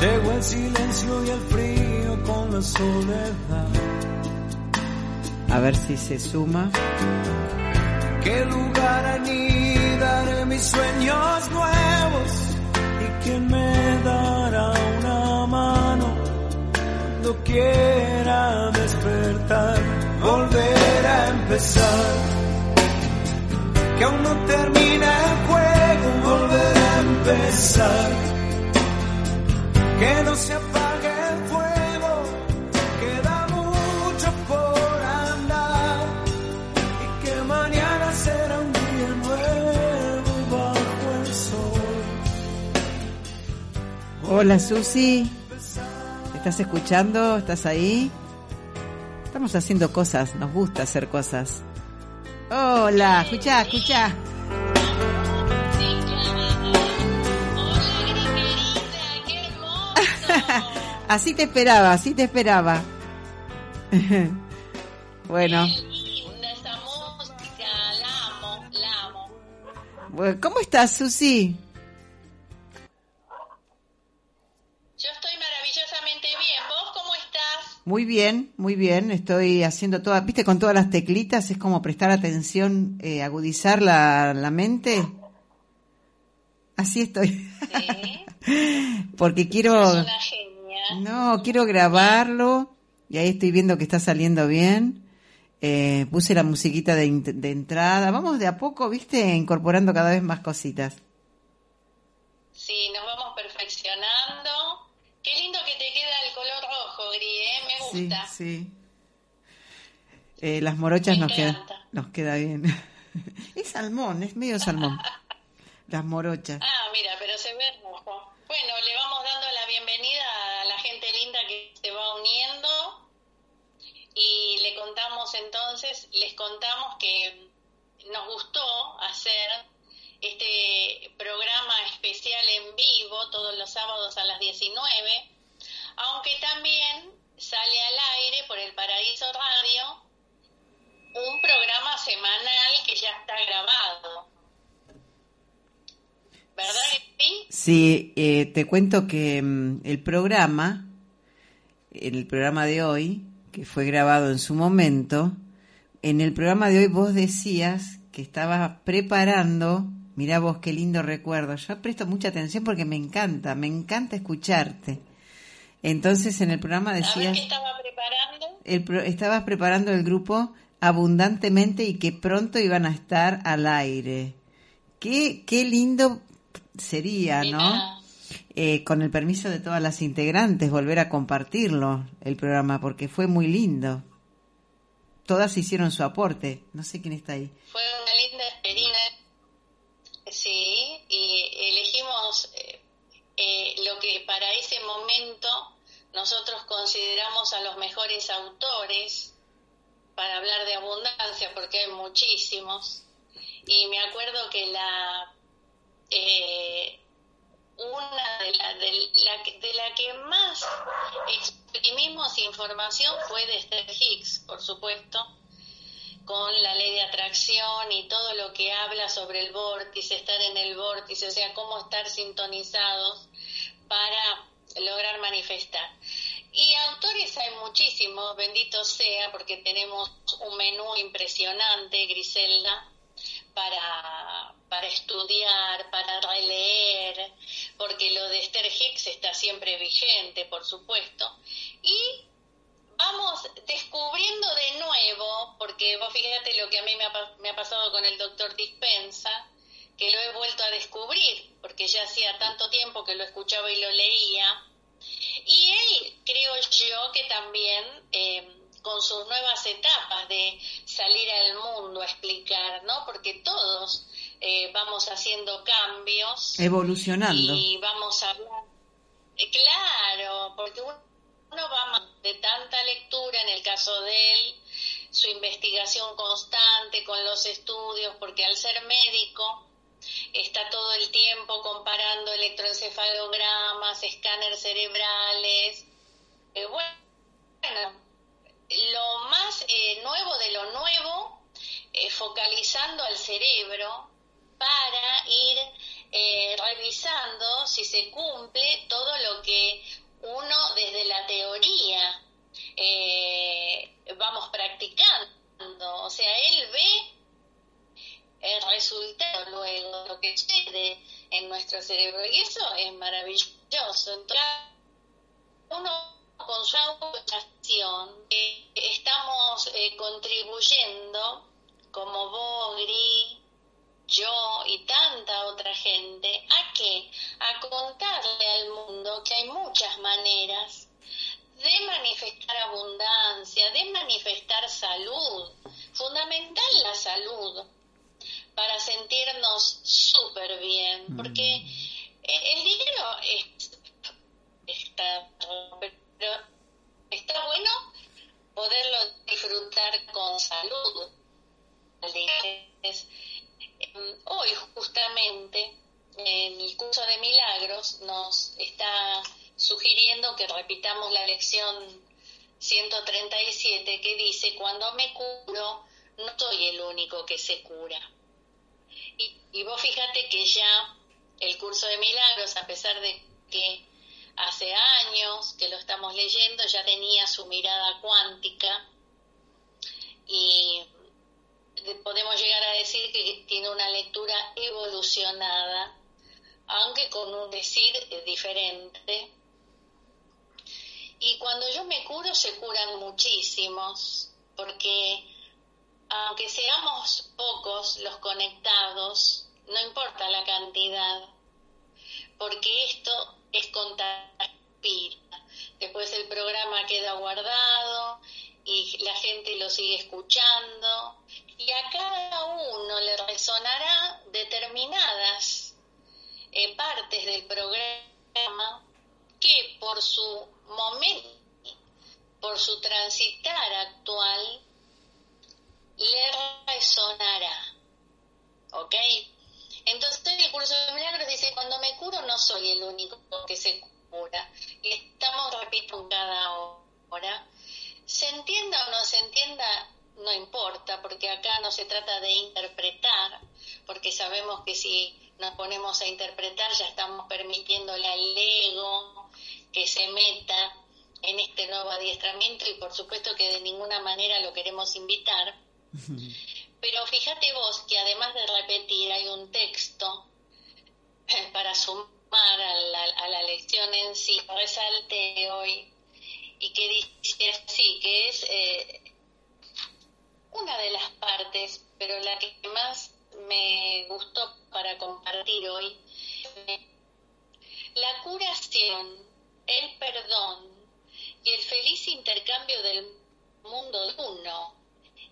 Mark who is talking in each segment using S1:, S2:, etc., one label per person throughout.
S1: Llegó el silencio y el frío con la soledad.
S2: A ver si se suma.
S1: ¿Qué lugar anidaré mis sueños nuevos? ¿Y quién me dará una mano cuando quiera despertar? Volver a empezar. Que aún no termina el juego, volver a empezar. Que no se apague el fuego, queda mucho por andar. Y que mañana será un día nuevo bajo el sol.
S2: Hola Susi, ¿estás escuchando? ¿Estás ahí? Estamos haciendo cosas, nos gusta hacer cosas. Hola, escucha, escucha. Así te esperaba, así te esperaba. bueno,
S3: linda esa música, la amo, la amo.
S2: bueno, ¿cómo estás, Susi?
S3: Yo estoy maravillosamente bien. ¿Vos cómo estás?
S2: Muy bien, muy bien. Estoy haciendo todas, viste, con todas las teclitas, es como prestar atención, eh, agudizar la, la mente. Así estoy.
S3: Sí.
S2: Porque quiero,
S3: una.
S2: No, quiero grabarlo y ahí estoy viendo que está saliendo bien. Eh, puse la musiquita de, entrada. Vamos de a poco, viste, incorporando cada vez más cositas.
S3: Sí, nos vamos perfeccionando. Qué lindo que te queda el color rojo, Gri, ¿eh? Me
S2: Sí,
S3: gusta.
S2: sí. Eh, las morochas
S3: Me
S2: nos queda,
S3: encanta.
S2: nos queda bien. es salmón, es medio salmón. Las morochas.
S3: Ah, mira, pero se ve rojo. Bueno, le vamos dando la bienvenida y le contamos entonces, les contamos que nos gustó hacer este programa especial en vivo todos los sábados a las 19, aunque también sale al aire por el Paraíso Radio un programa semanal que ya está grabado. ¿Verdad sí?
S2: Sí, eh, te cuento que mm, el programa, el programa de hoy, que fue grabado en su momento, en el programa de hoy vos decías que estabas preparando, mirá vos qué lindo recuerdo, yo presto mucha atención porque me encanta, me encanta escucharte. Entonces en el programa decías,
S3: qué estaba preparando.
S2: el pro- estabas preparando el grupo abundantemente y que pronto iban a estar al aire. Qué, qué lindo sería, ¿no? Eh, con el permiso de todas las integrantes, volver a compartirlo, el programa, porque fue muy lindo. Todas hicieron su aporte. No sé quién está ahí.
S3: Fue una linda experiencia. Sí, y elegimos eh, eh, lo que para ese momento nosotros consideramos a los mejores autores para hablar de abundancia, porque hay muchísimos. Y me acuerdo que la eh, una de la, de, la, de la que más exprimimos información fue de Esther Hicks, por supuesto, con la ley de atracción y todo lo que habla sobre el vórtice, estar en el vórtice, o sea, cómo estar sintonizados para lograr manifestar. Y autores hay muchísimos, bendito sea, porque tenemos un menú impresionante, Griselda, para, para estudiar, para releer, porque lo de Esther Hicks está siempre vigente, por supuesto, y vamos descubriendo de nuevo, porque vos fíjate lo que a mí me ha, me ha pasado con el doctor Dispensa, que lo he vuelto a descubrir, porque ya hacía tanto tiempo que lo escuchaba y lo leía, y él, creo yo, que también eh, con sus nuevas etapas de salir al mundo a explicar, ¿no? Porque todos eh, vamos haciendo cambios.
S2: Evolucionando.
S3: Y vamos a hablar. eh, claro, porque uno, uno va más de tanta lectura, en el caso de él, su investigación constante con los estudios, porque al ser médico está todo el tiempo comparando electroencefalogramas, escáneres cerebrales. Eh, bueno, bueno, lo más eh, nuevo de lo nuevo, eh, focalizando al cerebro para ir eh, revisando si se cumple todo lo que uno desde la teoría eh, vamos practicando. O sea, él ve el resultado luego, lo que sucede en nuestro cerebro. Y eso es maravilloso. Entonces, uno con su autoacción eh, estamos contribuyendo, como vos, Gris, yo y tanta otra gente, ¿a qué? A contarle al mundo que hay muchas maneras de manifestar abundancia, de manifestar salud, fundamental la salud, para sentirnos súper bien, porque eh, el dinero es, está, pero está bueno poderlo disfrutar con salud. Es, hoy justamente en el curso de milagros nos está sugiriendo que repitamos la lección 137 que dice, cuando me curo, no soy el único que se cura. Y, y vos fíjate que ya el curso de milagros, a pesar de que hace años que lo estamos leyendo, ya tenía su mirada cuántica y podemos llegar a decir que tiene una lectura evolucionada, aunque con un decir diferente. Y cuando yo me curo, se curan muchísimos, porque aunque seamos pocos los conectados, no importa la cantidad, porque esto es contagio. Después el programa queda guardado y la gente lo sigue escuchando y a cada uno le resonará determinadas eh, partes del programa que por su momento, por su transitar actual, le resonará. ¿Ok? Entonces el curso de milagros dice, cuando me curo no soy el único que se cura. Y estamos repito cada hora. Se entienda o no se entienda, no importa, porque acá no se trata de interpretar, porque sabemos que si nos ponemos a interpretar ya estamos permitiéndole al ego que se meta en este nuevo adiestramiento y por supuesto que de ninguna manera lo queremos invitar. Pero fíjate vos que además de repetir hay un texto para sumar a la, a la lección en sí, resalte hoy, y que dice así, que es eh, una de las partes, pero la que más me gustó para compartir hoy, la curación, el perdón y el feliz intercambio del mundo de uno,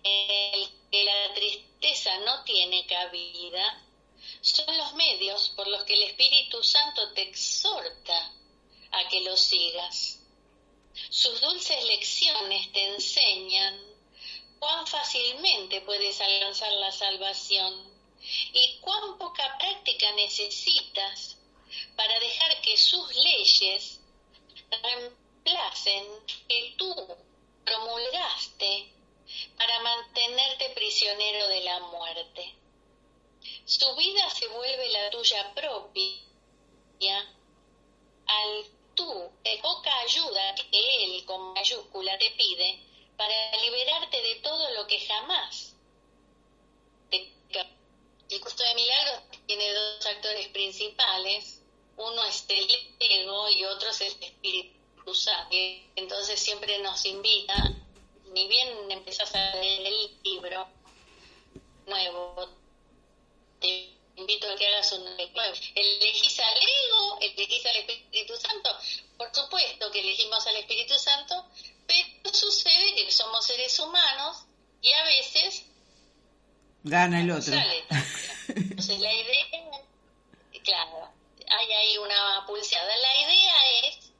S3: en el que la tristeza no tiene cabida, son los medios por los que el Espíritu Santo te exhorta a que lo sigas. Sus dulces lecciones te enseñan cuán fácilmente puedes alcanzar la salvación y cuán poca práctica necesitas para dejar que sus leyes reemplacen que tú promulgaste para mantenerte prisionero de la muerte. Su vida se vuelve la tuya propia al tú, de poca ayuda que Él con mayúscula te pide para liberarte de todo lo que jamás te... El curso de milagros tiene dos actores principales, uno es el ego y otro es el Espíritu Santo. Entonces siempre nos invita, ni bien empezás a leer el libro nuevo, te invito a que hagas un. ¿Elegís al ego? ¿Elegís al Espíritu Santo? Por supuesto que elegimos al Espíritu Santo, pero sucede que somos seres humanos y a veces
S2: Gana el otro.
S3: sale Entonces, la idea, claro, hay ahí una pulseada. La idea es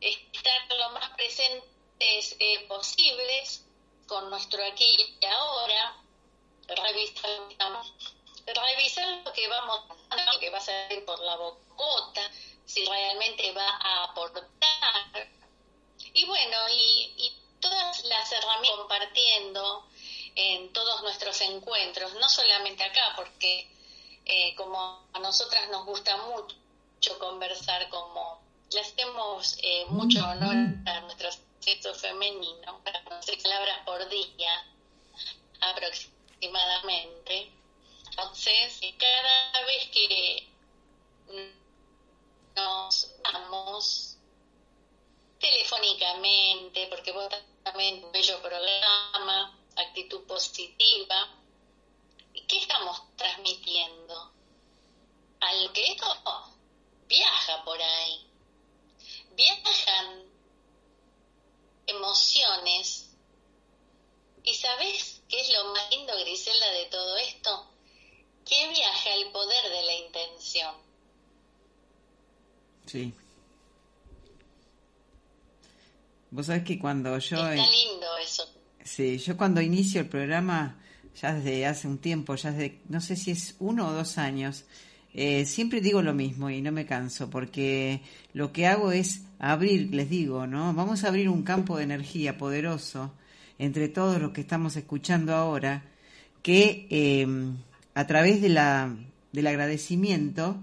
S3: estar lo más presentes eh, posibles con nuestro aquí y ahora, revisar, revisar lo que vamos lo que va a salir por la bocota, si realmente va a aportar. Y bueno, y, todas las herramientas compartiendo en todos nuestros encuentros, no solamente acá, porque eh, como a nosotras nos gusta mucho conversar, como le hacemos eh, mucho honor a nuestro sexo femenino, para palabras por día aproximadamente. Entonces, cada vez que nos vamos telefónicamente, porque vos también un bello programa, actitud positiva. ¿Qué estamos transmitiendo? Al que esto viaja por ahí. Viajan emociones. ¿Y sabes qué es lo más lindo, Griselda, de todo esto? Que viaja el poder de la intención.
S2: Sí. Vos sabés que cuando yo...
S3: Está lindo eso.
S2: Sí, yo cuando inicio el programa, ya desde hace un tiempo, ya desde, no sé si es uno o dos años, eh, siempre digo lo mismo y no me canso, porque lo que hago es abrir, les digo, ¿no? Vamos a abrir un campo de energía poderoso entre todos los que estamos escuchando ahora, que eh, a través de la, del agradecimiento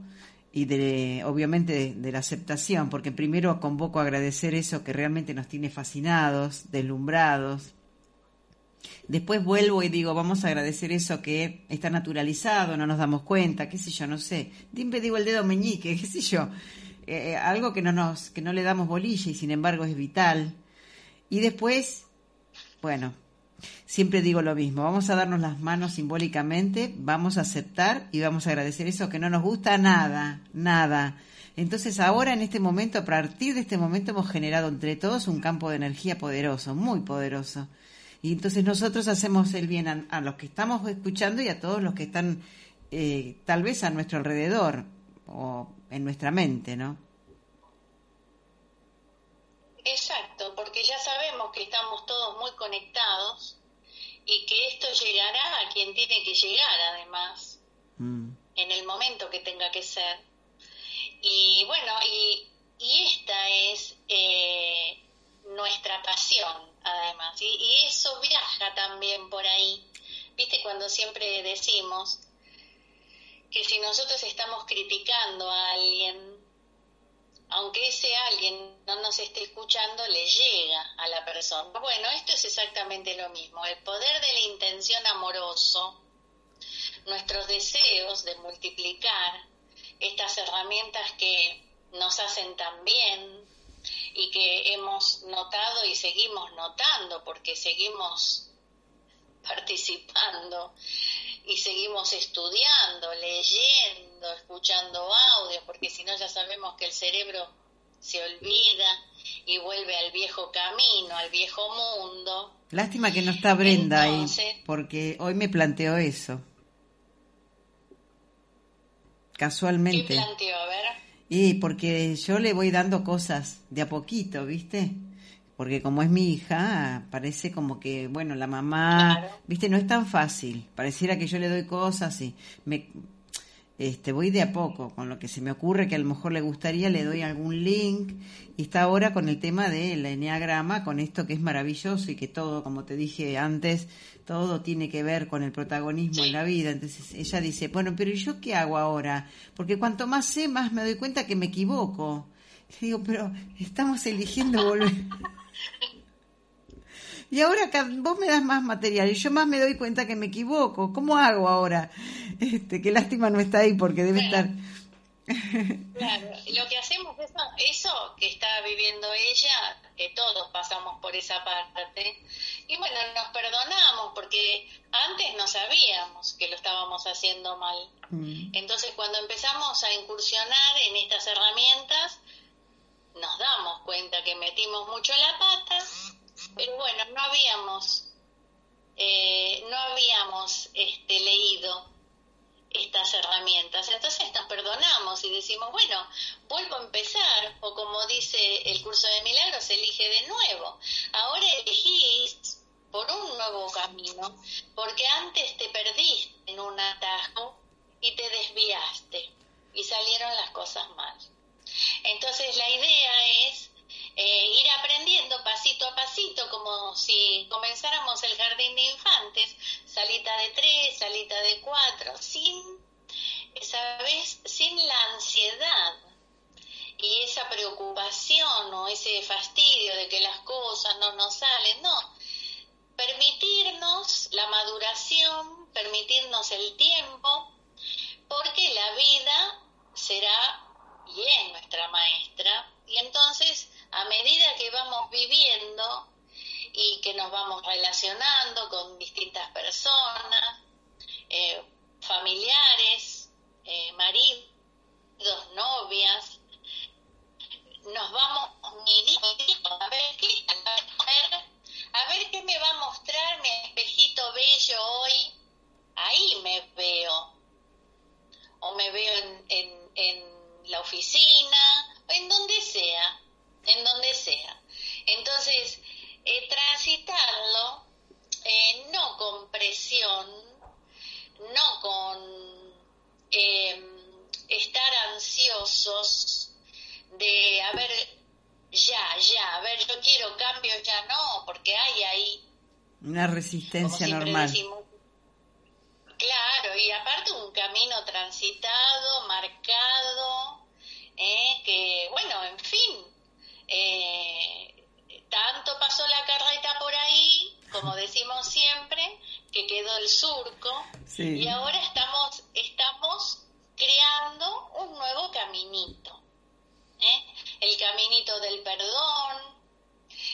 S2: y de, obviamente de, la aceptación, porque primero convoco a agradecer eso que realmente nos tiene fascinados, deslumbrados. Después vuelvo y digo, vamos a agradecer eso que está naturalizado, no nos damos cuenta, qué sé yo, no sé. Siempre digo el dedo meñique, qué sé yo. Eh, eh, algo que no nos, que no le damos bolilla y sin embargo es vital. Y después, bueno, siempre digo lo mismo, vamos a darnos las manos simbólicamente, vamos a aceptar y vamos a agradecer eso que no nos gusta nada, nada. Entonces ahora en este momento, a partir de este momento hemos generado entre todos un campo de energía poderoso, muy poderoso. Y entonces nosotros hacemos el bien a, los que estamos escuchando y a todos los que están eh, tal vez a nuestro alrededor o en nuestra mente, ¿no?
S3: Exacto, que estamos todos muy conectados y que esto llegará a quien tiene que llegar, además, mm. en el momento que tenga que ser. Y bueno, y, y esta es eh, nuestra pasión, además, y, y eso viaja también por ahí. ¿Viste cuando siempre decimos que si nosotros estamos criticando a alguien, aunque ese alguien no nos esté escuchando, le llega a la persona. Bueno, esto es exactamente lo mismo. El poder de la intención amoroso, nuestros deseos de multiplicar estas herramientas que nos hacen tan bien y que hemos notado y seguimos notando porque seguimos participando y seguimos estudiando, leyendo, escuchando audios, porque si no ya sabemos que el cerebro se olvida y vuelve al viejo camino, al viejo mundo.
S2: Lástima que no está Brenda ahí, porque hoy me planteó eso. Casualmente.
S3: ¿Qué planteó? A ver.
S2: Y porque yo le voy dando cosas de a poquito, ¿viste? porque como es mi hija, parece como que, bueno, la mamá, viste, no es tan fácil. Pareciera que yo le doy cosas y me este voy de a poco con lo que se me ocurre que a lo mejor le gustaría, le doy algún link y está ahora con el tema del enneagrama, con esto que es maravilloso y que todo, como te dije antes, todo tiene que ver con el protagonismo en la vida. Entonces ella dice, bueno, pero ¿y yo qué hago ahora? Porque cuanto más sé, más me doy cuenta que me equivoco. Le digo, pero estamos eligiendo volver. Y ahora vos me das más material y yo más me doy cuenta que me equivoco. ¿Cómo hago ahora? Este, qué lástima no está ahí porque debe estar.
S3: Claro, lo que hacemos es eso que está viviendo ella, que todos pasamos por esa parte, y bueno, nos perdonamos porque antes no sabíamos que lo estábamos haciendo mal. Mm. Entonces, cuando empezamos a incursionar en estas herramientas, nos damos cuenta que metimos mucho la pata, pero bueno, no habíamos, eh, no habíamos este, leído estas herramientas. Entonces nos perdonamos y decimos, bueno, vuelvo a empezar, o como dice el curso de milagros, elige de nuevo. Ahora elegís por un nuevo camino, porque antes te perdiste en un atajo y te desviaste y salieron las cosas mal. Entonces la idea es eh, ir aprendiendo pasito a pasito, como si comenzáramos el jardín de infantes, salita de tres, salita de cuatro, sin, ¿sabes? Sin la ansiedad y esa preocupación o ese fastidio de que las cosas no nos salen, no. Permitirnos la maduración, permitirnos el tiempo, porque la vida
S2: Una resistencia normal.
S3: Claro, y aparte un camino transitado, marcado, eh, que, bueno, en fin, eh, tanto pasó la carreta por ahí, como decimos siempre, que quedó el surco, y ahora estamos, estamos creando un nuevo caminito. ¿eh? El caminito del perdón,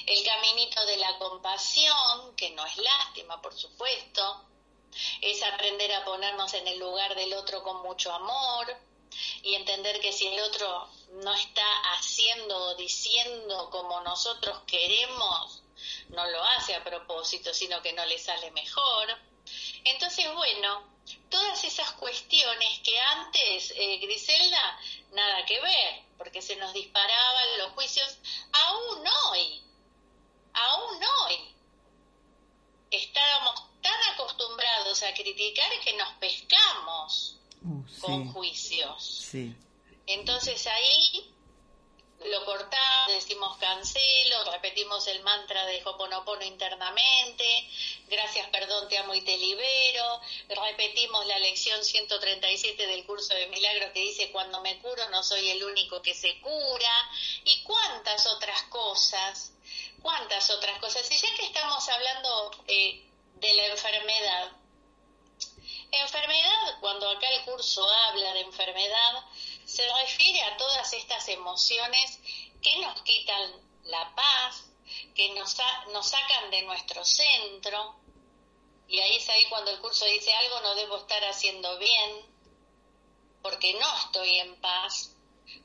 S3: el caminito de la compasión, que no es lástima, por supuesto, es aprender a ponernos en el lugar del otro con mucho amor y entender que si el otro no está haciendo o diciendo como nosotros queremos, no lo hace a propósito, sino que no le sale mejor. Entonces, bueno, todas esas cuestiones que antes, eh, Griselda, nada que ver, porque se nos disparaban los juicios, aún hoy, aún hoy, estábamos tan acostumbrados a criticar que nos pescamos uh, con juicios. Entonces ahí lo cortamos, decimos cancelo, repetimos el mantra de Hoponopono internamente, gracias, perdón, te amo y te libero, repetimos la lección 137 del curso de milagros que dice cuando me curo no soy el único que se cura, y cuántas otras cosas, cuántas otras cosas. Y ya que estamos hablando eh, de la enfermedad. Enfermedad, cuando acá el curso habla de enfermedad, se refiere a todas estas emociones que nos quitan la paz, que nos, nos sacan de nuestro centro. Y ahí es ahí cuando el curso dice algo no debo estar haciendo bien, porque no estoy en paz.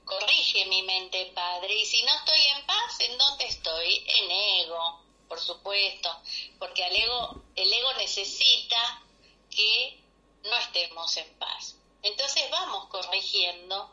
S3: Corrige mi mente, Padre. Y si no estoy en paz, ¿en dónde estoy? En ego por supuesto, porque el ego, el ego necesita que no estemos en paz. Entonces vamos corrigiendo,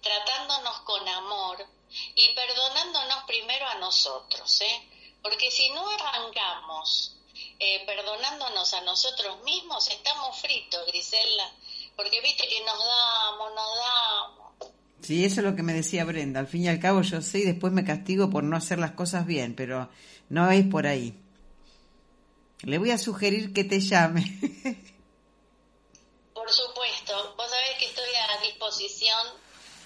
S3: tratándonos con amor y perdonándonos primero a nosotros, ¿eh? Porque si no arrancamos eh, perdonándonos a nosotros mismos, estamos fritos, Grisela, porque viste que nos damos, nos damos.
S2: Sí, eso es lo que me decía Brenda. Al fin y al cabo yo sé y después me castigo por no hacer las cosas bien, pero no es por ahí. Le voy a sugerir que te llame.
S3: Por supuesto, vos sabés que estoy a disposición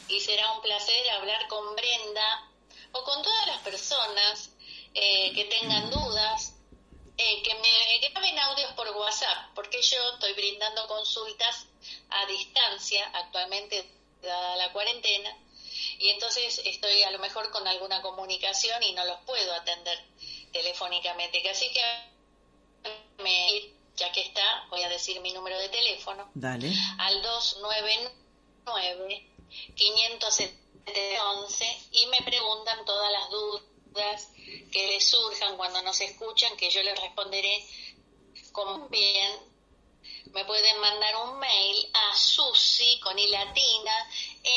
S3: y será un placer hablar con Brenda o con todas las personas eh, que tengan dudas, eh, que me graben audios por WhatsApp, porque yo estoy brindando consultas a distancia actualmente dada la cuarentena y entonces estoy a lo mejor con alguna comunicación y no los puedo atender telefónicamente. Así que me, ya que está, voy a decir mi número de teléfono.
S2: Dale.
S3: Al 299 511 y me preguntan todas las dudas que les surjan cuando nos escuchan, que yo les responderé como bien me pueden mandar un mail a susi con i latina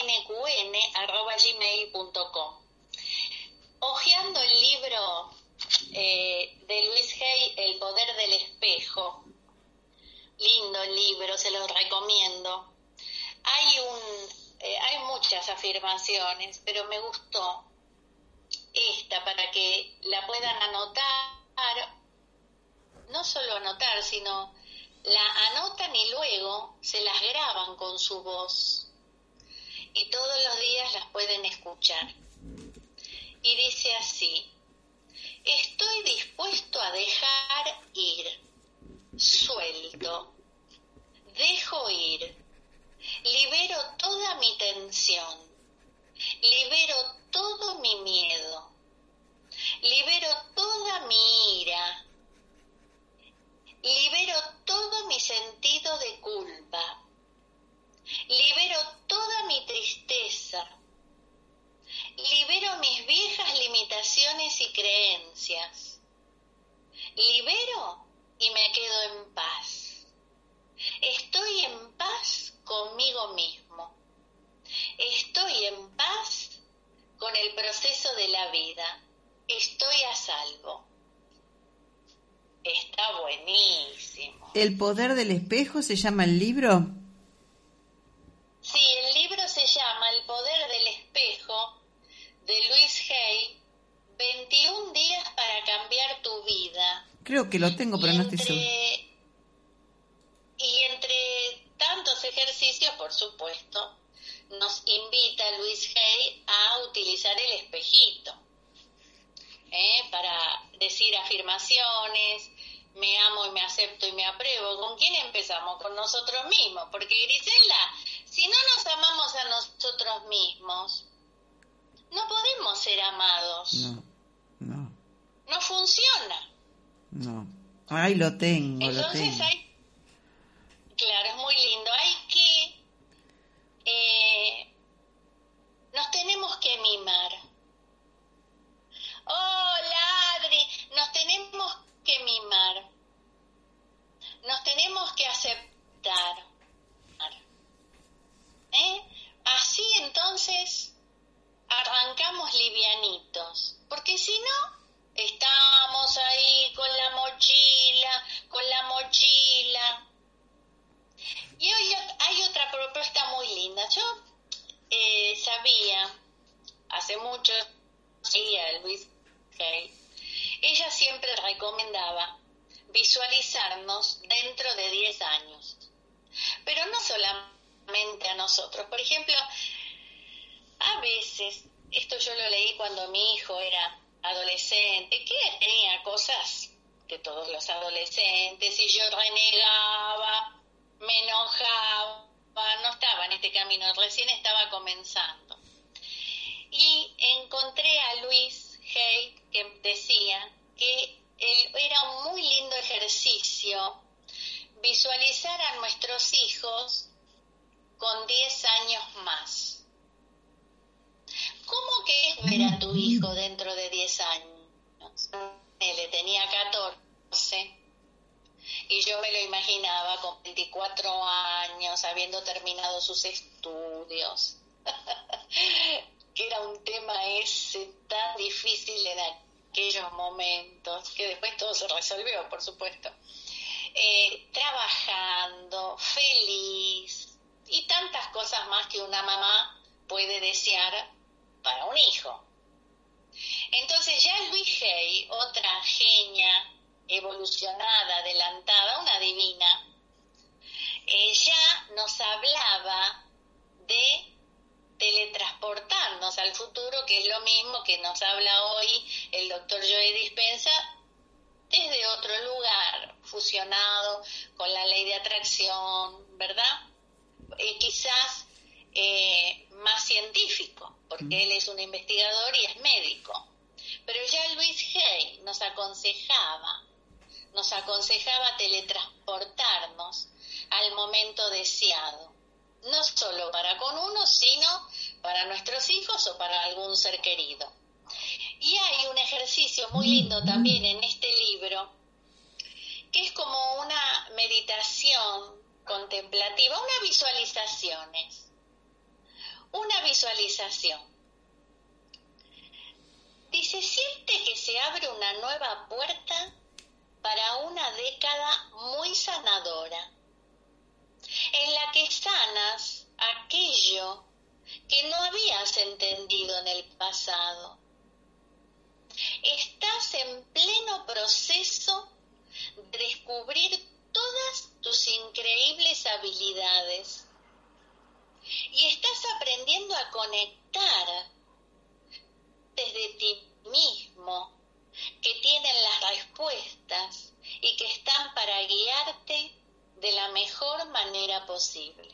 S3: nqn arroba gmail.com. Ojeando el libro eh, de Luis Hay, El poder del espejo, lindo libro, se los recomiendo. Hay un, eh, hay muchas afirmaciones, pero me gustó esta para que la puedan anotar, no solo anotar, sino la anotan y luego se las graban con su voz y todos los días las pueden escuchar. Y dice así, estoy dispuesto a dejar ir, suelto, dejo ir, libero toda mi tensión, libero todo mi miedo, libero toda mi ira, libero todo mi sentido de culpa, libero toda mi tristeza, libero mis viejas limitaciones y creencias, libero y me quedo en paz. Estoy en paz conmigo mismo. Estoy en paz con el proceso de la vida. Estoy a salvo. Está buenísimo.
S2: ¿El poder del espejo se llama el libro?
S3: Sí, el libro se llama El poder del espejo de Luis Hay, 21 días para cambiar tu vida.
S2: Creo que lo tengo, pero
S3: Y
S2: no estoy seguro.
S3: Y entre tantos ejercicios, por supuesto, nos invita Luis Hay a utilizar el espejito ¿eh? para decir afirmaciones, me acepto y me apruebo. ¿Con quién empezamos? Con nosotros mismos. Porque Grisela, si no nos amamos a nosotros mismos, no podemos ser amados.
S2: No, no,
S3: No funciona.
S2: no. Ay, lo tengo, lo
S3: Entonces
S2: tengo.
S3: hay, claro, es muy lindo, eh, sabía, hace mucho, a Luis ella siempre recomendaba visualizarnos dentro de 10 años. Pero no solamente a nosotros. Por ejemplo, a veces, esto yo lo leí cuando mi hijo era adolescente, que tenía cosas de todos los adolescentes, y yo renegaba, me enojaba, no estaba en este camino, recién estaba comenzando. Y encontré a Luis Hay que decía que era un muy lindo ejercicio visualizar a nuestros hijos con 10 años más. ¿Cómo que es ver a tu hijo dentro de 10 años? Él tenía 14 y yo me lo imaginaba con 24 años, habiendo terminado sus estudios. que era un tema ese tan difícil en aquellos momentos, que después todo se resolvió, por supuesto. Eh, trabajando, feliz y tantas cosas más que una mamá puede desear para un hijo. Entonces ya Luis Hay, otra genia evolucionada, adelantada, una divina, ella nos hablaba de teletransportarnos al futuro, que es lo mismo que nos habla hoy el doctor Joe Dispensa desde otro lugar, fusionado con la ley de atracción, ¿verdad? Eh, quizás eh, más científico, porque él es un investigador y es médico. Pero ya Luis Hay nos aconsejaba, nos aconsejaba teletransportarnos al momento deseado, no solo para con uno, sino para nuestros hijos o para algún ser querido. Y hay un ejercicio muy lindo también en este libro que es como una meditación contemplativa, una visualizaciones, una visualización. Dice, siente que se abre una nueva puerta para una década muy sanadora, en la que sanas aquello que no habías entendido en el pasado. Estás en pleno proceso de descubrir todas tus increíbles habilidades y estás aprendiendo a conectar desde ti mismo que tienen las respuestas y que están para guiarte de la mejor manera posible.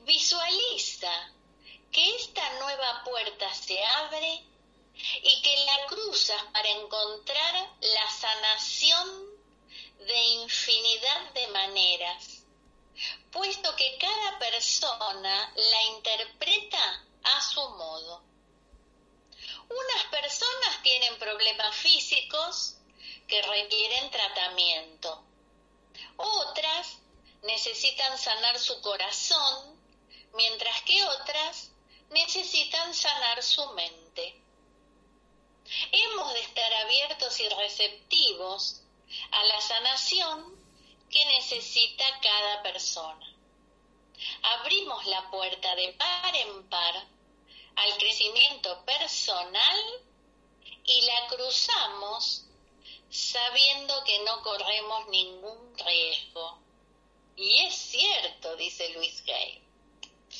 S3: Visualiza que esta nueva puerta se abre y que la cruzas para encontrar la sanación de infinidad de maneras, puesto que cada persona la interpreta a su modo. Unas personas tienen problemas físicos que requieren tratamiento. Otras necesitan sanar su corazón, mientras que otras necesitan sanar su mente. Hemos de estar abiertos y receptivos a la sanación que necesita cada persona. Abrimos la puerta de par en par al crecimiento personal y la cruzamos sabiendo que no corremos ningún riesgo. Y es cierto, dice Luis Gay.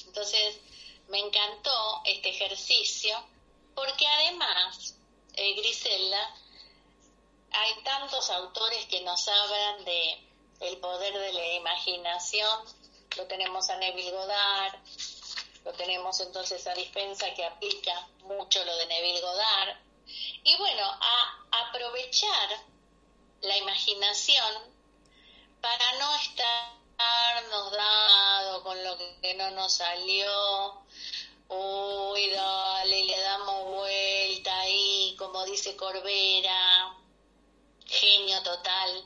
S3: Entonces, me encantó este ejercicio porque además, eh, hay tantos autores que nos hablan de el poder de la imaginación. Lo tenemos a Neville Goddard, lo tenemos entonces a Dispensa que aplica mucho lo de Neville Goddard. Y bueno, a aprovechar la imaginación para no estarnos dado con lo que no nos salió. Uy, dale, le damos vuelta ahí, como dice Corbera, genio total.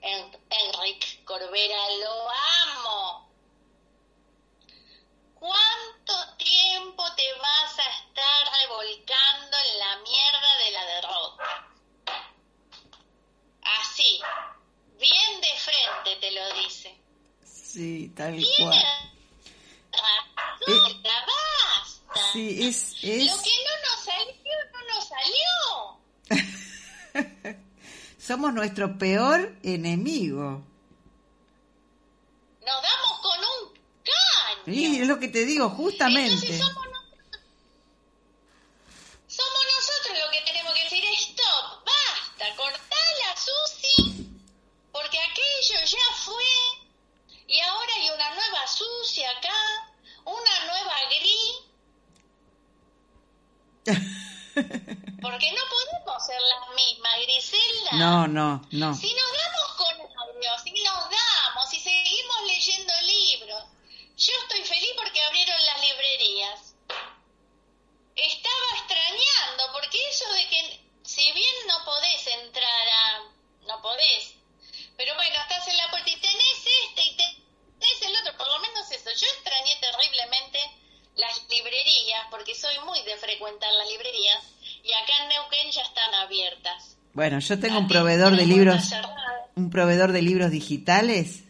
S3: Enrique Corbera, lo amo. ¿Cuánto tiempo te vas a estar revolcando en la mierda de la derrota? Así, bien de frente te lo dice.
S2: Sí, tal cual.
S3: razón, la basta.
S2: Sí, es, es...
S3: Lo que no nos salió, no nos salió.
S2: Somos nuestro peor enemigo.
S3: Nos damos.
S2: Sí, es lo que te digo, justamente.
S3: Entonces somos nosotros, somos nosotros los que tenemos que decir stop, basta, cortala, Susi, porque aquello ya fue y ahora hay una nueva Susi acá, una nueva gris, porque no podemos ser las mismas, Griselda.
S2: No, no, no.
S3: Si nos damos con audio, si nos damos, si seguimos leyendo libros, yo estoy feliz porque abrieron las librerías. Estaba extrañando, porque eso de que, si bien no podés entrar a... no podés, pero bueno, estás en la puerta y tenés este y tenés el otro, por lo menos eso. Yo extrañé terriblemente las librerías, porque soy muy de frecuentar las librerías, y acá en Neuquén ya están abiertas.
S2: Bueno, yo tengo un proveedor de libros, un proveedor de libros digitales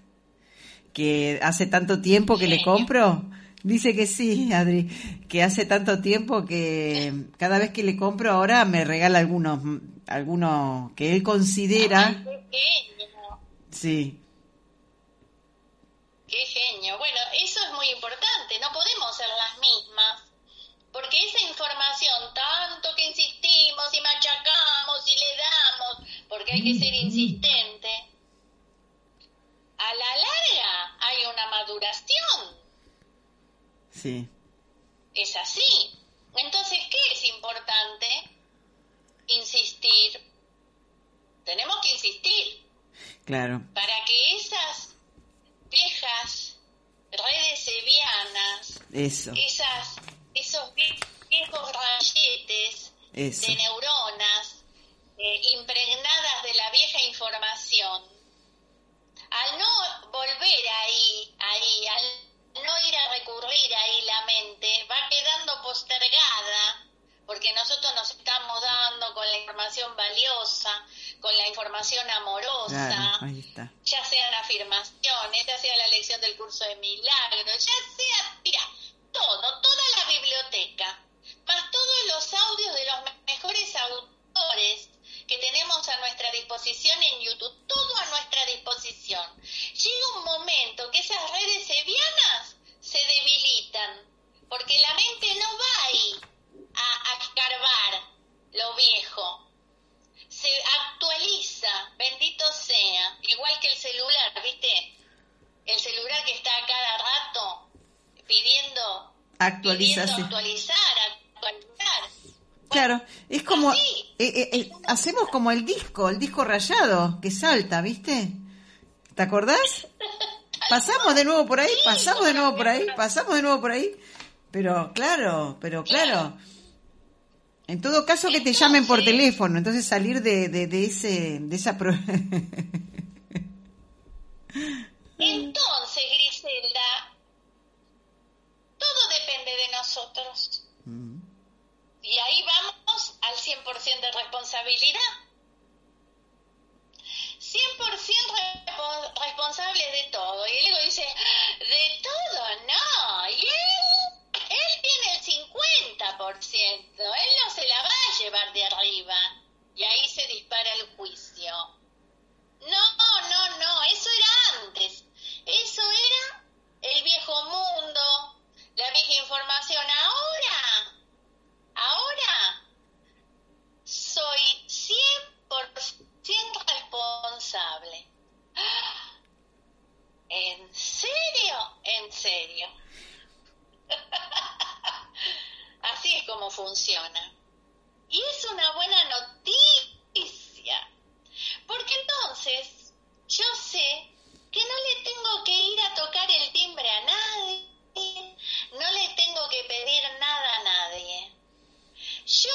S2: que hace tanto tiempo que le compro. Dice que sí, Adri, que hace tanto tiempo que cada vez que le compro ahora me regala algunos, algunos que él considera,
S3: Ay, qué genio.
S2: sí,
S3: Qué genio. Bueno, eso es muy importante. No podemos ser las mismas. Porque esa información, tanto que insistimos y machacamos y le damos, porque hay que ser insistente, a la larga hay una maduración.
S2: Sí,
S3: Es así. Entonces, ¿qué es importante? Insistir. Tenemos que insistir
S2: claro,
S3: para que esas viejas redes sevianas,
S2: eso,
S3: esas, esos vie- viejos rayetes
S2: eso,
S3: de neuronas postergada, porque nosotros nos estamos dando con la información valiosa, con la información amorosa,
S2: Claro, ahí está.
S3: ya sean afirmaciones, ya sea la lección del curso de milagros, ya sea, mira, todo, toda la biblioteca, más todos los audios de los me- mejores autores que tenemos a nuestra disposición en YouTube, todo a nuestra disposición. Llega un momento que esas redes sevianas se debilitan, porque la mente no va ahí a, a escarbar lo viejo, se actualiza, bendito sea, igual que el celular, ¿viste? El celular que está a cada rato pidiendo, pidiendo
S2: Actualización.
S3: actualizar, actualizar.
S2: Claro, es como eh, eh, eh, hacemos como el disco, el disco rayado que salta, ¿viste? ¿Te acordás? Pasamos de nuevo por ahí, pasamos de nuevo por ahí, pasamos de nuevo por ahí. Pero claro, pero claro. En todo caso que te llamen por teléfono, entonces salir de, de, de ese de esa pro-
S3: Entonces, Griselda, todo depende de nosotros. Y ahí vamos al 100% de responsabilidad. 100% repo- responsables de todo. Y el ego dice, de todo, no. Y él tiene el 50%. Él no se la va a llevar de arriba. Y ahí se dispara el juicio. No, no, no, eso era antes. Eso era el viejo mundo, la vieja información. Ahora, ahora soy 100% responsable. ¡Ah! ¿En serio? ¿En serio? Así es como funciona. Y es una buena noticia. Porque entonces yo sé que no le tengo que ir a tocar el timbre a nadie, no le tengo que pedir nada a nadie. Yo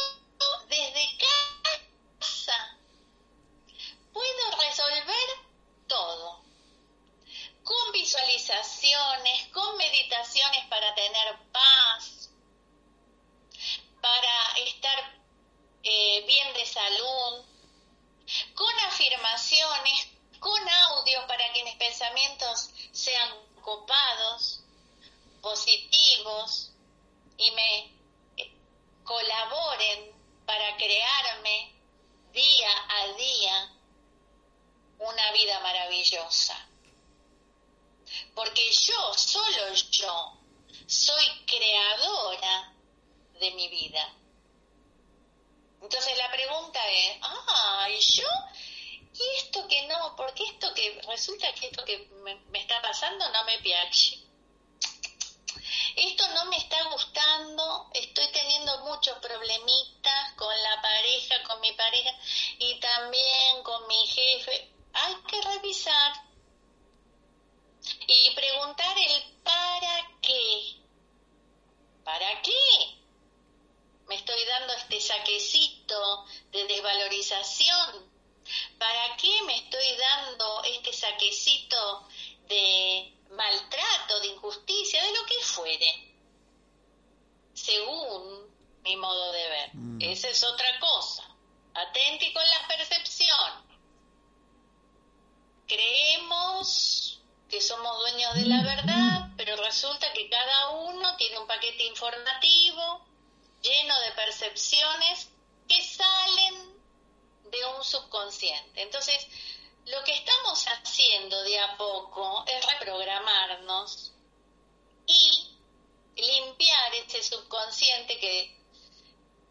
S3: desde casa puedo resolver todo. Con visualizaciones, con meditaciones para tener paz, para estar eh, bien de salud, con afirmaciones, con audios para que mis pensamientos sean copados, positivos y me eh, colaboren para crearme día a día una vida maravillosa. Porque yo, solo yo, soy creadora de mi vida. Entonces la pregunta es, ah, ¿y yo? ¿Y esto que no? Porque esto que resulta que esto que me, me está pasando no me piace. Esto no me está gustando, estoy teniendo muchos problemitas con la pareja, con mi pareja y también con mi jefe. Hay que revisar y preguntar el para qué. ¿Para qué? me estoy dando este saquecito de desvalorización? ¿Para qué me estoy dando este saquecito de maltrato, de injusticia, de lo que fuere? Según mi modo de ver. Esa es otra cosa. Atenti con la percepción. Creemos que somos dueños de la verdad, pero resulta que cada uno tiene un paquete informativo lleno de percepciones que salen de un subconsciente. Entonces, lo que estamos haciendo de a poco es reprogramarnos y limpiar ese subconsciente que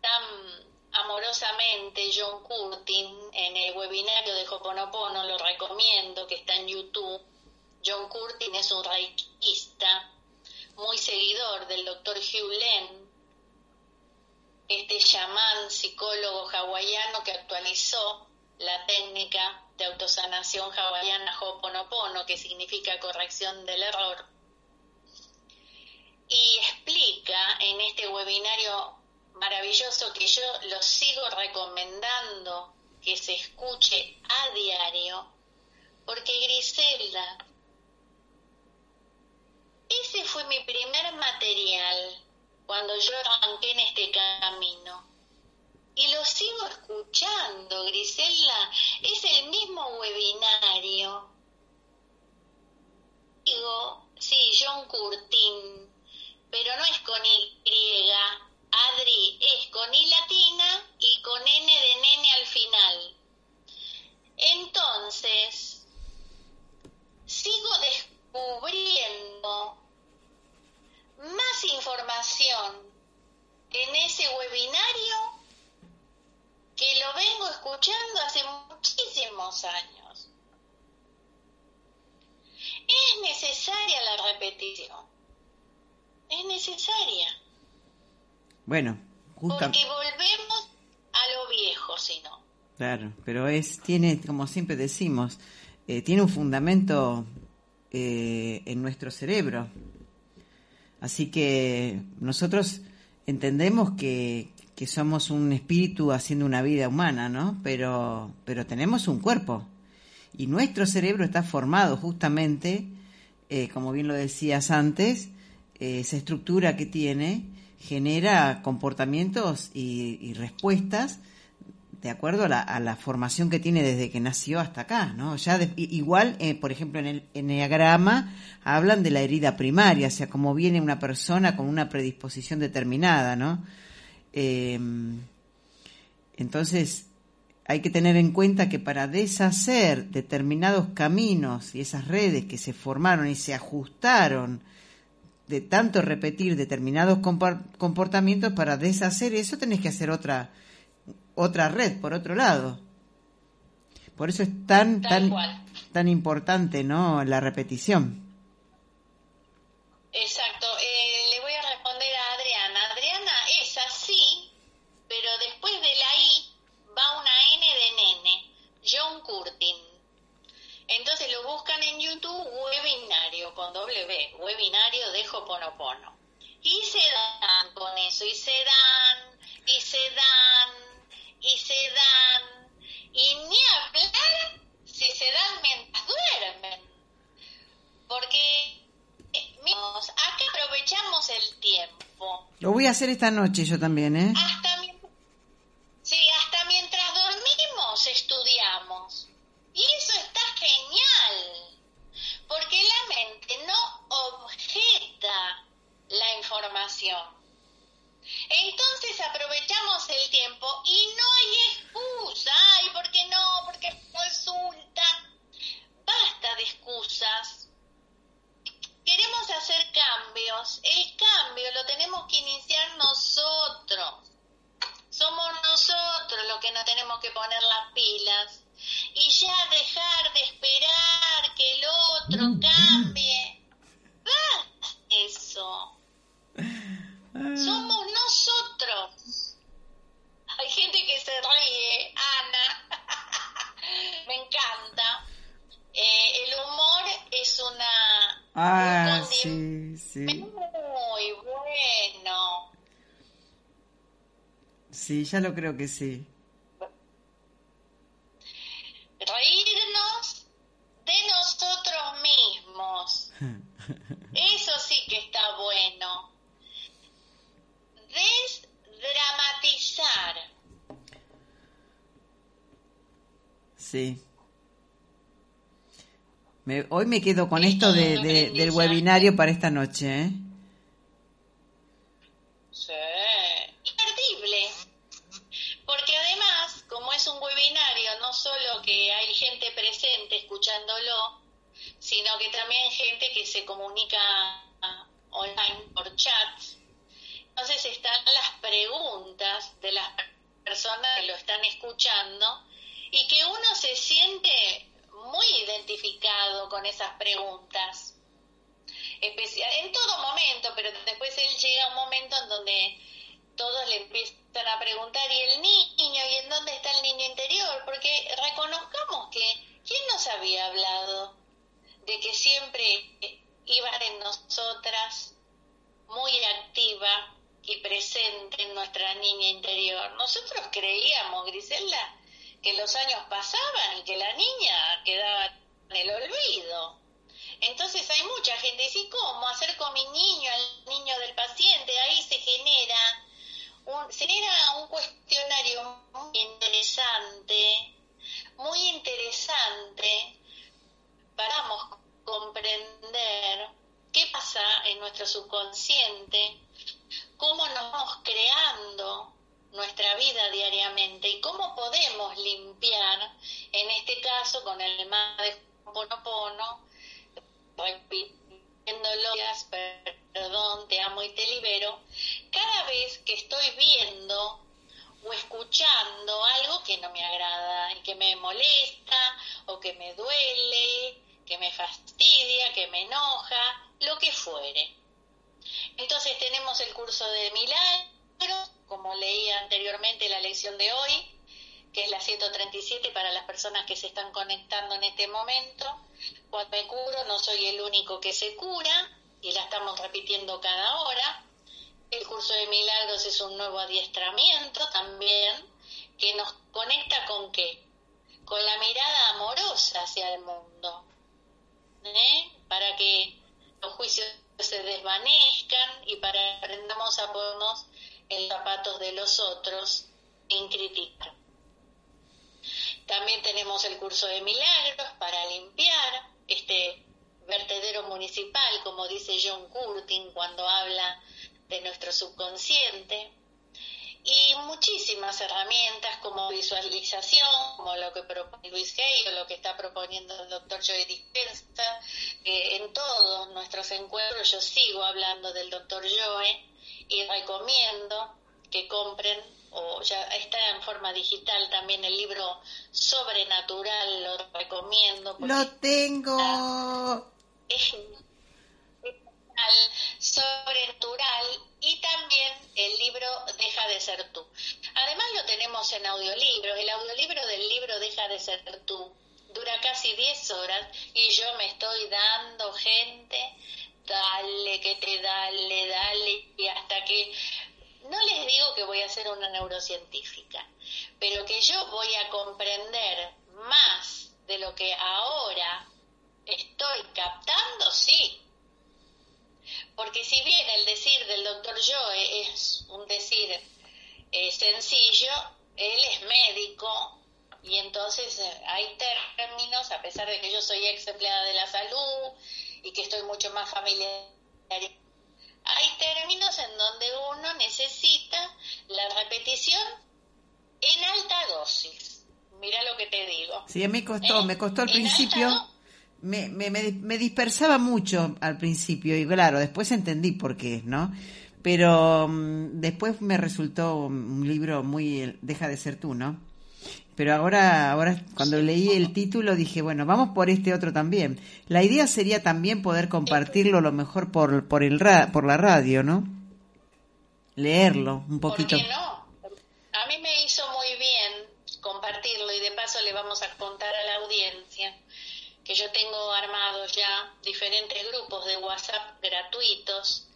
S3: tan amorosamente John Curtin en el webinario de Hoponopono lo recomiendo que está en YouTube. John Curtin es un reikista muy seguidor del doctor Hugh Len, este chamán psicólogo hawaiano que actualizó la técnica de autosanación hawaiana Hoponopono, que significa corrección del error. Y explica en este webinario maravilloso que yo lo sigo recomendando que se escuche a diario, porque Griselda, ese fue mi primer material cuando yo arranqué en este camino. Y lo sigo escuchando, Grisela. Es el mismo webinario. Digo, sí, John Curtin, pero no es con Y, Adri, es con I latina y con N de nene al final. Entonces, sigo descubriendo más información en ese webinario que lo vengo escuchando hace muchísimos años. Es necesaria la repetición. Es necesaria.
S2: Bueno, justa-
S3: Porque volvemos a lo viejo, si no.
S2: Claro, pero es, tiene, como siempre decimos, eh, tiene un fundamento eh, en nuestro cerebro. Así que nosotros entendemos que, que somos un espíritu haciendo una vida humana, ¿no? Pero, pero tenemos un cuerpo. Y nuestro cerebro está formado justamente, eh, como bien lo decías antes, eh, esa estructura que tiene genera comportamientos y, y respuestas de acuerdo a la, formación que tiene desde que nació hasta acá, ¿no? Ya igual, eh, por ejemplo, en el enneagrama hablan de la herida primaria, o sea, como viene una persona con una predisposición determinada, ¿no? Eh, entonces, hay que tener en cuenta que para deshacer determinados caminos y esas redes que se formaron y se ajustaron de tanto repetir determinados comportamientos, para deshacer eso tenés que hacer otra otra red por otro lado. Por eso es tan tan tan importante, ¿no? La repetición.
S3: Exacto. Eh, le voy a responder a Adriana. Adriana es así, pero después de la I va una N de nene. John Curtin. Entonces lo buscan en YouTube webinario con W, webinario de Hoponopono. Y se dan con eso, y se dan, y se dan, y se dan. Y ni hablar si se dan mientras duermen. Porque eh, acá aprovechamos el tiempo.
S2: Lo voy a hacer esta noche yo también, ¿eh?
S3: Hasta, sí, hasta mientras dormimos estudiamos. Y eso está genial. Porque la mente no objeta la información. Entonces aprovechamos el tiempo y no hay excusa. Ay, ¿por qué no? Porque resulta. Basta de excusas. Queremos hacer cambios. El cambio lo tenemos que iniciar nosotros. Somos nosotros los que nos tenemos que poner las pilas. Y ya dejar de esperar que el otro cambie. Basta eso. Somos Hay gente que se ríe, Ana. Me encanta. Eh, el humor es una
S2: Ah, sí, sí.
S3: muy bueno.
S2: Sí, ya lo creo que sí.
S3: Reírnos de nosotros mismos. Eso sí que está bueno. Desdramatizar.
S2: Sí. Me- hoy me quedo con
S3: Es
S2: esto de, del webinario para esta noche, ¿eh?
S3: Sí. Imperdible. Porque además, como es un webinario, no solo que hay gente presente escuchándolo, sino que también gente que se comunica online por chat. Entonces están las preguntas de las personas que lo están escuchando y que uno se siente muy identificado con esas preguntas en todo momento, pero después él llega a un momento en donde todos le empiezan a preguntar, ¿y el niño? ¿Y en dónde está el niño interior? Porque reconozcamos que, ¿quién nos había hablado de que siempre iba en nosotras muy activa y presente en nuestra niña interior? Nosotros creíamos, Griselda, que los años pasaban y que la niña quedaba en el olvido. Entonces hay mucha gente, dice, ¿cómo hacer con mi niño, al niño del paciente? Ahí se genera un, se genera un cuestionario muy interesante, muy interesante para comprender qué pasa en nuestro subconsciente, de Ponopono, repitiéndolo, perdón, te amo y te libero, cada vez que estoy viendo o escuchando algo que no me agrada y que me molesta o que me duele, que me fastidia, que me enoja, lo que fuere. Entonces tenemos el curso de milagros, 137 para las personas que se están conectando en este momento. Cuando me curo no soy el único que se cura y la estamos repitiendo cada hora. El curso de milagros es un nuevo adiestramiento también que nos conecta con qué? Con la mirada amorosa hacia el mundo. ¿eh? Para que los juicios se desvanezcan y para que aprendamos a ponernos en zapatos de los otros sin criticar. También tenemos el curso de milagros para limpiar este vertedero municipal, como dice John Curtin cuando habla de nuestro subconsciente, y muchísimas herramientas como visualización, como lo que propone Luis Hay o lo que está proponiendo el doctor Joey Dispensa. en todos nuestros encuentros yo sigo hablando del doctor Joe y recomiendo que compren o ya está en forma digital también el libro Sobrenatural, lo recomiendo.
S2: Lo tengo.
S3: Es sobrenatural y también el libro Deja de ser tú. Además lo tenemos en audiolibro, el audiolibro del libro Deja de ser tú dura casi 10 horas y yo me estoy dando gente, dale, que te dale, dale, y hasta que no les digo que voy a ser una neurocientífica, pero que yo voy a comprender más de lo que ahora estoy captando, sí, porque si bien el decir del doctor Joe es un decir eh, sencillo, él es médico y entonces eh, hay términos, a pesar de que yo soy ex empleada de la salud y que estoy mucho más familiar, hay términos en donde uno necesita la repetición en alta dosis. Mira lo que te digo.
S2: Sí, a mí costó, ¿Eh? me costó al principio me, me, me, dispersaba mucho al principio y claro, después entendí por qué, ¿no? Pero mm, después me resultó un libro muy deja de ser tú, ¿no? Pero ahora ahora cuando leí el título dije, bueno, vamos por este otro también. La idea sería también poder compartirlo lo mejor por por el por la radio, ¿no? Leerlo un poquito.
S3: ¿Por qué no? A mí me hizo muy bien compartirlo y de paso le vamos a contar a la audiencia que yo tengo armados ya diferentes grupos de WhatsApp gratuitos,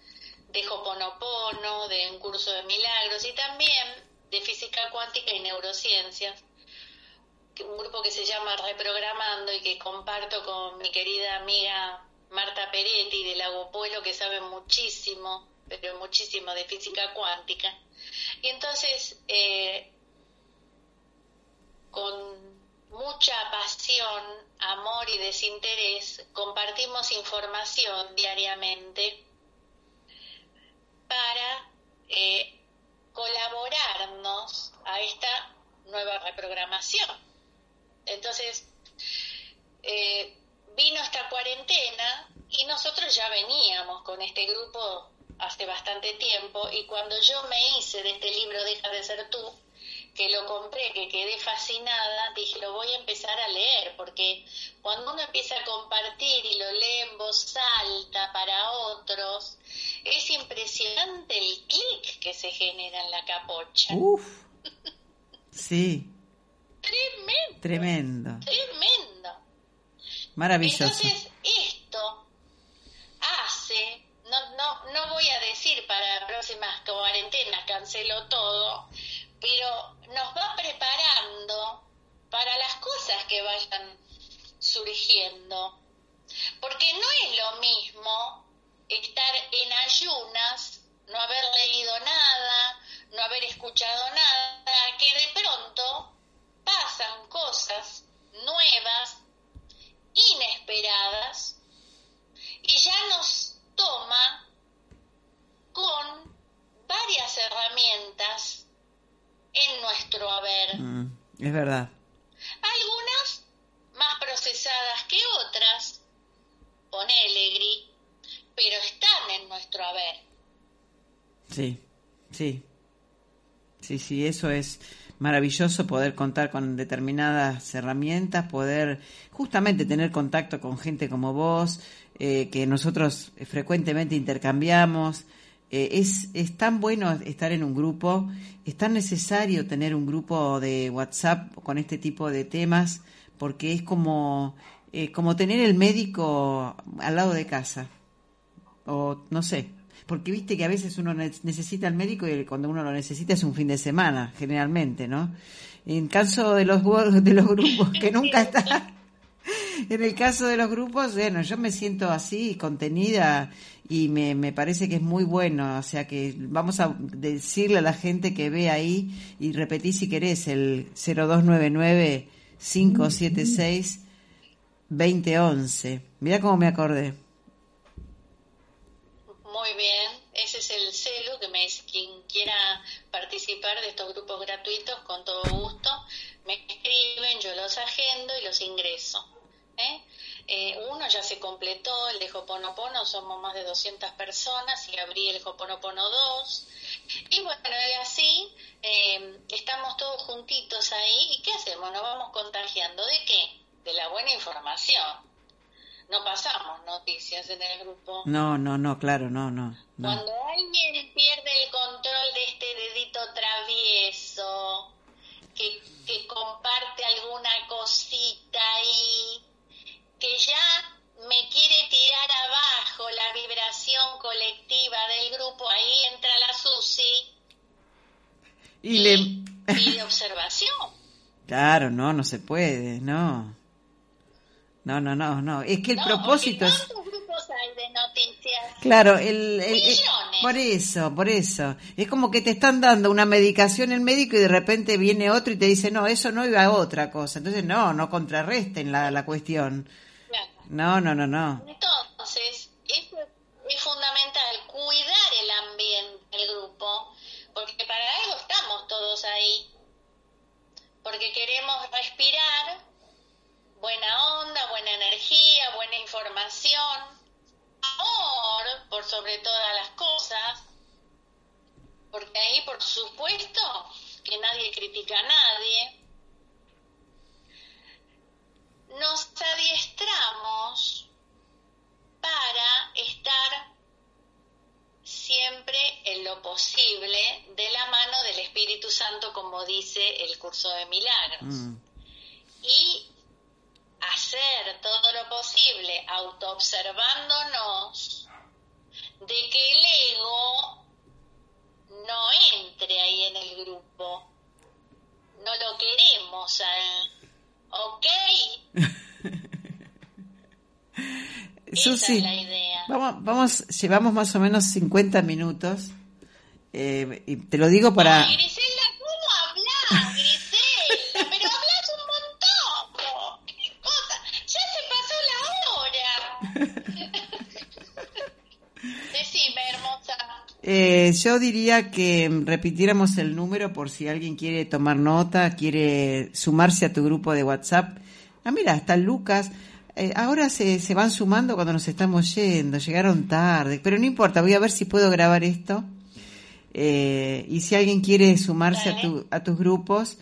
S3: de Hoponopono, de un curso de milagros y también de física cuántica y neurociencias, un grupo que se llama Reprogramando y que comparto con mi querida amiga Marta Peretti de Lago Pueblo, que sabe muchísimo, pero muchísimo de física cuántica. Y entonces, eh, con mucha pasión, amor y desinterés, compartimos información diariamente para eh, colaborarnos a esta nueva reprogramación. Entonces, eh, vino esta cuarentena y nosotros ya veníamos con este grupo hace bastante tiempo y cuando yo me hice de este libro Deja de ser tú, que lo compré, que quedé fascinada, dije, lo voy a empezar a leer, porque cuando uno empieza a compartir y lo lee en voz alta para otros, es impresionante el clic que se genera en la capocha.
S2: Uf. Sí.
S3: Tremendo.
S2: Tremendo.
S3: Tremendo.
S2: Maravilloso.
S3: Entonces, esto hace, no, no, no voy a decir para próximas cuarentenas, cancelo todo, pero nos va preparando para las cosas que vayan surgiendo. Porque no es lo mismo estar en ayunas, no haber leído nada, no haber escuchado nada, que de pronto pasan cosas nuevas, inesperadas, y ya nos toma con varias herramientas en nuestro haber.
S2: Mm, es verdad.
S3: Algunas más procesadas que otras, ponele gris, pero están en nuestro haber.
S2: Sí, sí. Sí, sí, eso es maravilloso poder contar con determinadas herramientas, poder justamente tener contacto con gente como vos, eh, que nosotros frecuentemente intercambiamos. Eh, es, es tan bueno estar en un grupo, es tan necesario tener un grupo de WhatsApp con este tipo de temas, porque es como, eh, como tener el médico al lado de casa. O no sé, porque viste que a veces uno ne- necesita al médico y cuando uno lo necesita es un fin de semana, generalmente, ¿no? En caso de los de los grupos que nunca está, en el caso de los grupos, bueno, yo me siento así, contenida y me, me parece que es muy bueno, o sea que vamos a decirle a la gente que ve ahí y repetí si querés el 0299 576 2011. Mira cómo me acordé.
S3: Bien, ese es el celu que me dice quien quiera participar de estos grupos gratuitos, con todo gusto, me escriben, yo los agendo y los ingreso. ¿eh? Eh, uno ya se completó, el de Hoponopono, somos más de 200 personas y abrí el Hoponopono 2. Y bueno, y así eh, estamos todos juntitos ahí. ¿Y qué hacemos? Nos vamos contagiando. ¿De qué? De la buena información. No pasamos noticias en el grupo.
S2: No, no, no, claro, no, no. no.
S3: Cuando alguien pierde el control de este dedito travieso, que, que comparte alguna cosita ahí, que ya me quiere tirar abajo la vibración colectiva del grupo, ahí entra la Susi
S2: Y le...
S3: pide observación.
S2: Claro, no, no se puede, no. No, no, no, no. Es que el
S3: No,
S2: propósito es...
S3: ¿Cuántos grupos hay de noticias?
S2: Claro, el, el- el- por eso, por eso. Es como que te están dando una medicación el médico y de repente viene otro y te dice, no, eso no iba a otra cosa. Entonces, no, no contrarresten la, la cuestión.
S3: Claro.
S2: No, no, no, no.
S3: Entonces, eso es fundamental, cuidar el ambiente del grupo, porque para algo estamos todos ahí, porque queremos respirar buena onda, buena energía, buena información, amor por sobre todas las cosas, porque ahí por supuesto que nadie critica a nadie. Nos adiestramos para estar siempre en lo posible de la mano del Espíritu Santo, como dice el curso de milagros.
S2: Mm,
S3: Y hacer todo lo posible autoobservándonos de que el ego no entre ahí en el grupo. No lo queremos ahí. ¿Ok?
S2: Susi, vamos, vamos, llevamos más o menos 50 minutos. Eh, y te lo digo para...
S3: Ay,
S2: Eh, yo diría que repitiéramos el número por si alguien quiere tomar nota, quiere sumarse a tu grupo de WhatsApp. Ah, mira, está Lucas. Eh, ahora se, se van sumando cuando nos estamos yendo, llegaron tarde, pero no importa, voy a ver si puedo grabar esto. Eh, y si alguien quiere sumarse a, tu, a tus grupos,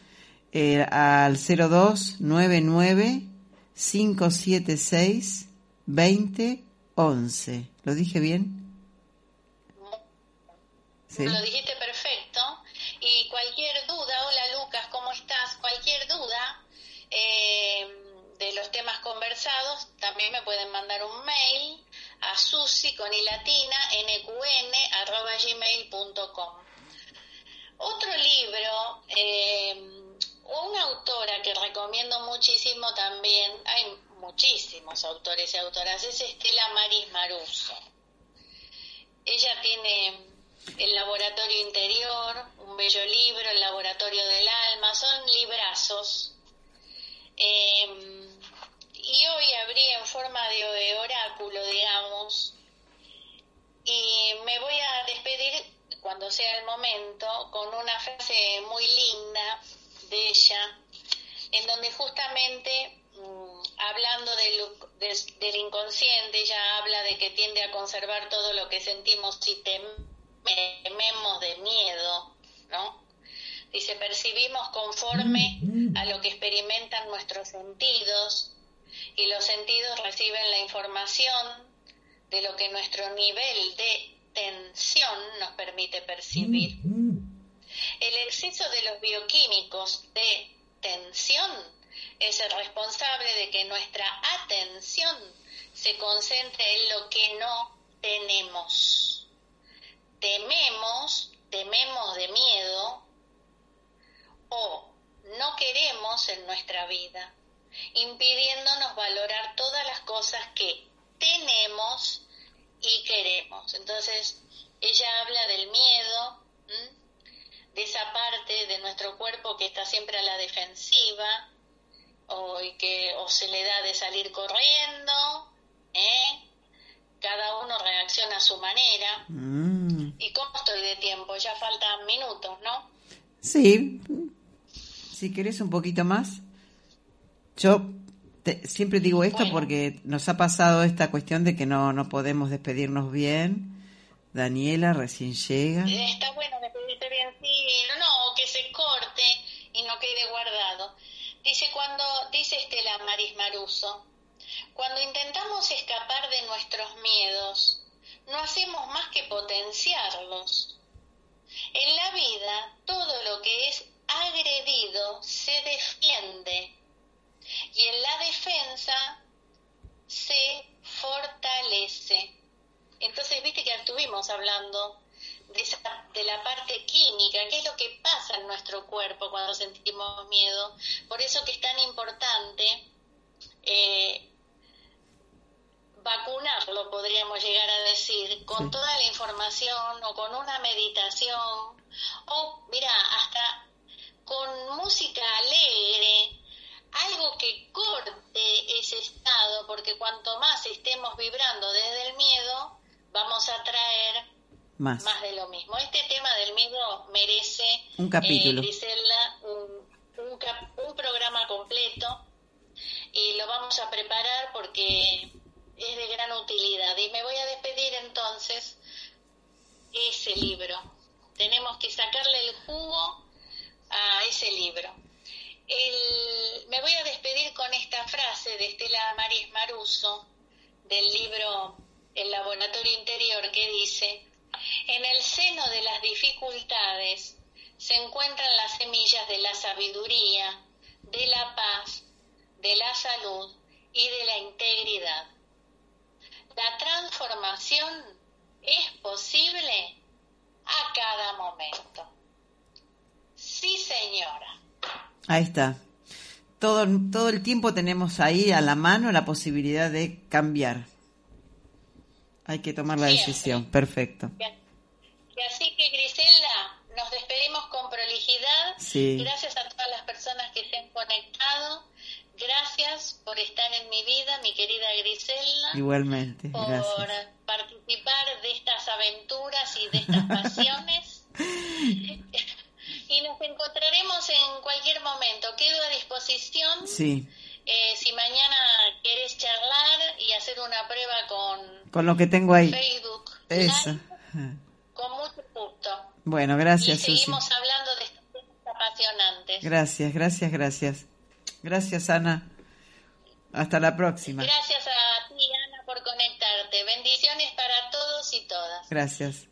S2: eh, al 0299 576 2011. ¿Lo dije bien?
S3: Lo dijiste perfecto. Y cualquier duda, hola Lucas, ¿cómo estás? Cualquier duda eh, de los temas conversados, también me pueden mandar un mail a susi con i latina nqn arroba gmail.com. Otro libro, eh, una autora que recomiendo muchísimo también, hay muchísimos autores y autoras, es Estela Maris Maruso. Ella tiene El Laboratorio Interior, un bello libro, El Laboratorio del Alma, son librazos. Eh, y hoy abrí en forma de oráculo, digamos, y me voy a despedir cuando sea el momento con una frase muy linda de ella, en donde justamente mm, hablando del, del, inconsciente, ella habla de que tiende a conservar todo lo que sentimos y tememos de miedo, ¿no? Dice, percibimos conforme a lo que experimentan nuestros sentidos y los sentidos reciben la información de lo que nuestro nivel de tensión nos permite percibir. El exceso de los bioquímicos de tensión es el responsable de que nuestra atención se concentre en lo que no tenemos. Tememos, tememos de miedo o no queremos en nuestra vida, impidiéndonos valorar todas las cosas que tenemos y queremos. Entonces, ella habla del miedo, de esa parte de nuestro cuerpo que está siempre a la defensiva, o, y que o se le da de salir corriendo, ¿eh? Cada uno reacciona a su manera. Mm. ¿Y cómo estoy de tiempo? Ya faltan minutos, ¿no?
S2: Sí, si querés un poquito más. Yo siempre digo esto porque nos ha pasado esta cuestión de que no, no podemos despedirnos bien. Daniela recién llega.
S3: Está bueno despedirte bien, sí, no, no, que se corte y no quede guardado. Dice cuando, dice Estela Maris Maruso, cuando intentamos escapar de nuestros miedos, no hacemos más que potenciarlos. En la vida, todo lo que es agredido se defiende y en la defensa se fortalece. Entonces, viste que estuvimos hablando de, la parte química, qué es lo que pasa en nuestro cuerpo cuando sentimos miedo. Por eso que es tan importante eh, vacunarlo, podríamos llegar a decir, con toda la información o con una meditación o, mira, hasta con música alegre, algo que corte ese estado, porque cuanto más estemos vibrando desde el miedo, vamos a traer más, de lo mismo. Este tema del miedo merece,
S2: un capítulo.
S3: Eh, un, un programa completo y lo vamos a preparar porque es de gran utilidad. Y me voy a despedir entonces ese libro. Tenemos que sacarle el jugo a ese libro me voy a despedir con esta frase de Estela Maris Maruso del libro El Laboratorio Interior que dice, en el seno de las dificultades se encuentran las semillas de la sabiduría, de la paz, de la salud y de la integridad. La transformación es posible a cada momento. Sí, señora.
S2: Ahí está. Todo, todo el tiempo tenemos ahí a la mano la posibilidad de cambiar. Hay que tomar la decisión. Perfecto.
S3: así que, Griselda, nos despedimos con prolijidad.
S2: Sí.
S3: Gracias a todas las personas que se han conectado. Gracias por estar en mi vida, mi querida Griselda.
S2: Igualmente.
S3: Por participar de estas aventuras y de estas pasiones. y nos encontraremos en cualquier momento. Quedo a disposición.
S2: Sí.
S3: Eh, si mañana querés charlar y hacer una prueba con,
S2: con lo que tengo ahí.
S3: Facebook.
S2: Eso.
S3: con mucho gusto.
S2: Bueno, gracias.
S3: Y seguimos hablando de estos temas apasionantes.
S2: Gracias, gracias, gracias. Gracias, Ana. Hasta la próxima.
S3: Gracias a ti, Ana, por conectarte. Bendiciones para todos y todas. Gracias.